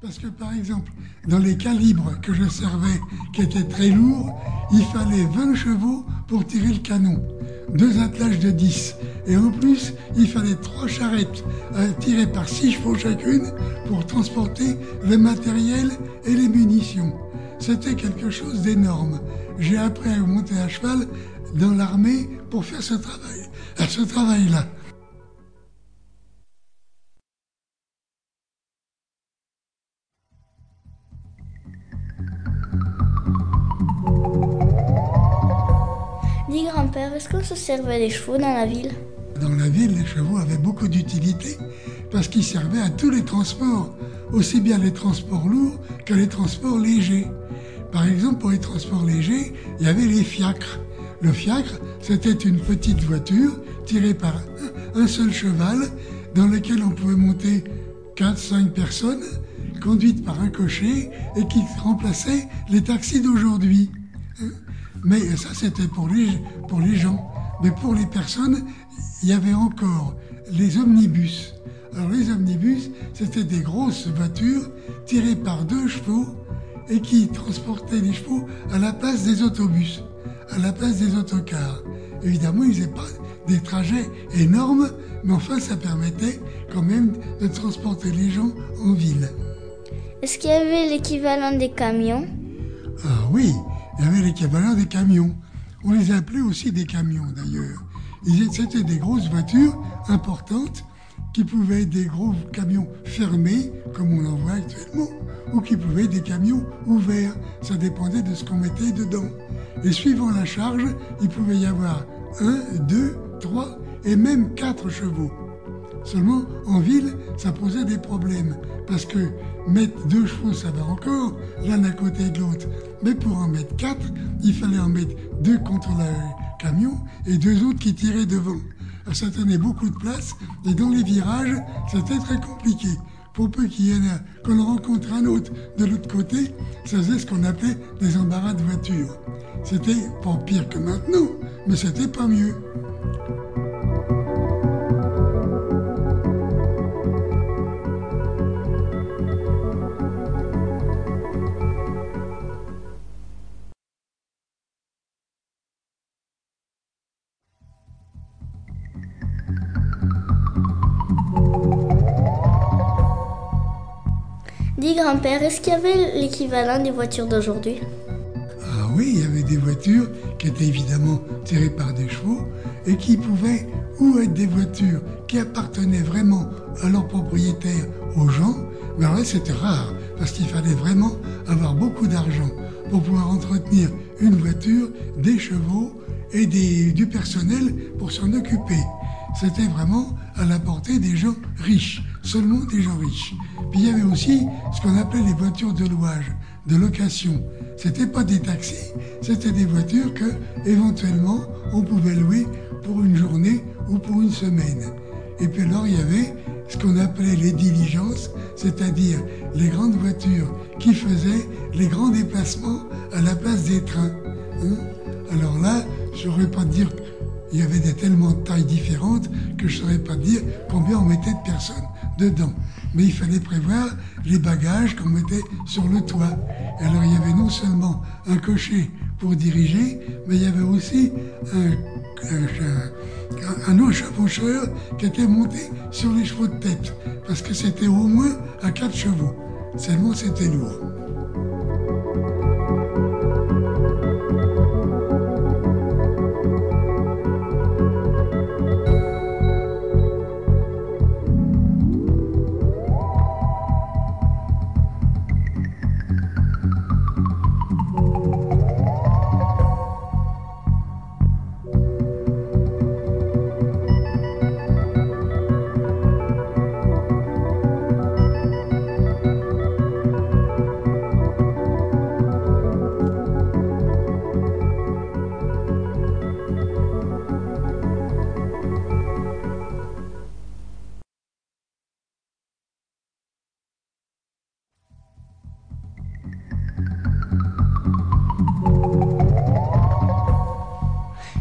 Parce que par exemple, dans les calibres que je servais, qui étaient très lourds, il fallait 20 chevaux pour tirer le canon, deux attelages de 10. Et en plus, il fallait trois charrettes euh, tirées par 6 chevaux chacune pour transporter le matériel et les munitions. C'était quelque chose d'énorme. J'ai appris à monter à cheval dans l'armée pour faire ce travail, ce travail-là. Dis grand-père, est-ce qu'on se servait des chevaux dans la ville? Dans la ville, les chevaux avaient beaucoup d'utilité parce qu'ils servaient à tous les transports, aussi bien les transports lourds que les transports légers. Par exemple, pour les transports légers, il y avait les fiacres. Le fiacre, c'était une petite voiture tirée par un seul cheval dans lequel on pouvait monter 4-5 personnes, conduites par un cocher et qui remplaçait les taxis d'aujourd'hui. Mais ça, c'était pour les, pour les gens. Mais pour les personnes, il y avait encore les omnibus. Alors les omnibus, c'était des grosses voitures tirées par deux chevaux et qui transportaient les chevaux à la place des autobus, à la place des autocars. Évidemment, ils n'avaient pas des trajets énormes, mais enfin, ça permettait quand même de transporter les gens en ville. Est-ce qu'il y avait l'équivalent des camions? Ah oui, il y avait l'équivalent des camions. On les appelait aussi des camions d'ailleurs. C'était des grosses voitures importantes qui pouvaient être des gros camions fermés, comme on en voit actuellement, ou qui pouvaient être des camions ouverts. Ça dépendait de ce qu'on mettait dedans. Et suivant la charge, il pouvait y avoir un, deux, trois et même quatre chevaux. Seulement, en ville, ça posait des problèmes. Parce que mettre deux chevaux, ça va encore, l'un à côté de l'autre. Mais pour en mettre quatre, il fallait en mettre deux contre le camion et deux autres qui tiraient devant. ça tenait beaucoup de place et dans les virages, c'était très compliqué. Pour peu qu'il y en a, qu'on rencontre un autre de l'autre côté, ça faisait ce qu'on appelait des embarras de voiture. C'était pas pire que maintenant, mais c'était pas mieux. Dis grand-père, est-ce qu'il y avait l'équivalent des voitures d'aujourd'hui? Ah oui, il y avait des voitures qui étaient évidemment tirées par des chevaux et qui pouvaient ou être des voitures qui appartenaient vraiment à leur propriétaire, aux gens, mais alors là c'était rare parce qu'il fallait vraiment avoir beaucoup d'argent pour pouvoir entretenir une voiture, des chevaux et du personnel pour s'en occuper. C'était vraiment à la portée des gens riches, seulement des gens riches. Puis il y avait aussi ce qu'on appelait les voitures de louage, de location. C'était pas des taxis, c'était des voitures que, éventuellement, on pouvait louer pour une journée ou pour une semaine. Et puis alors, il y avait ce qu'on appelait les diligences, c'est-à-dire les grandes voitures qui faisaient les grands déplacements à la place des trains. Hein. alors là, je n'aurais pas dire il y avait des tellement de tailles différentes que je ne saurais pas dire combien on mettait de personnes dedans. Mais il fallait prévoir les bagages qu'on mettait sur le toit. alors il y avait non seulement un cocher pour diriger, mais il y avait aussi un, un, un, qui était monté sur les chevaux de tête, parce que c'était au moins à quatre chevaux. Seulement c'était lourd.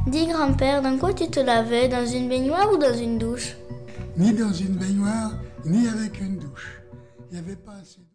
Dis grand-père, dans quoi tu te lavais? Dans une baignoire ou dans une douche? Ni dans une baignoire, ni avec une douche. Il n'y avait pas assez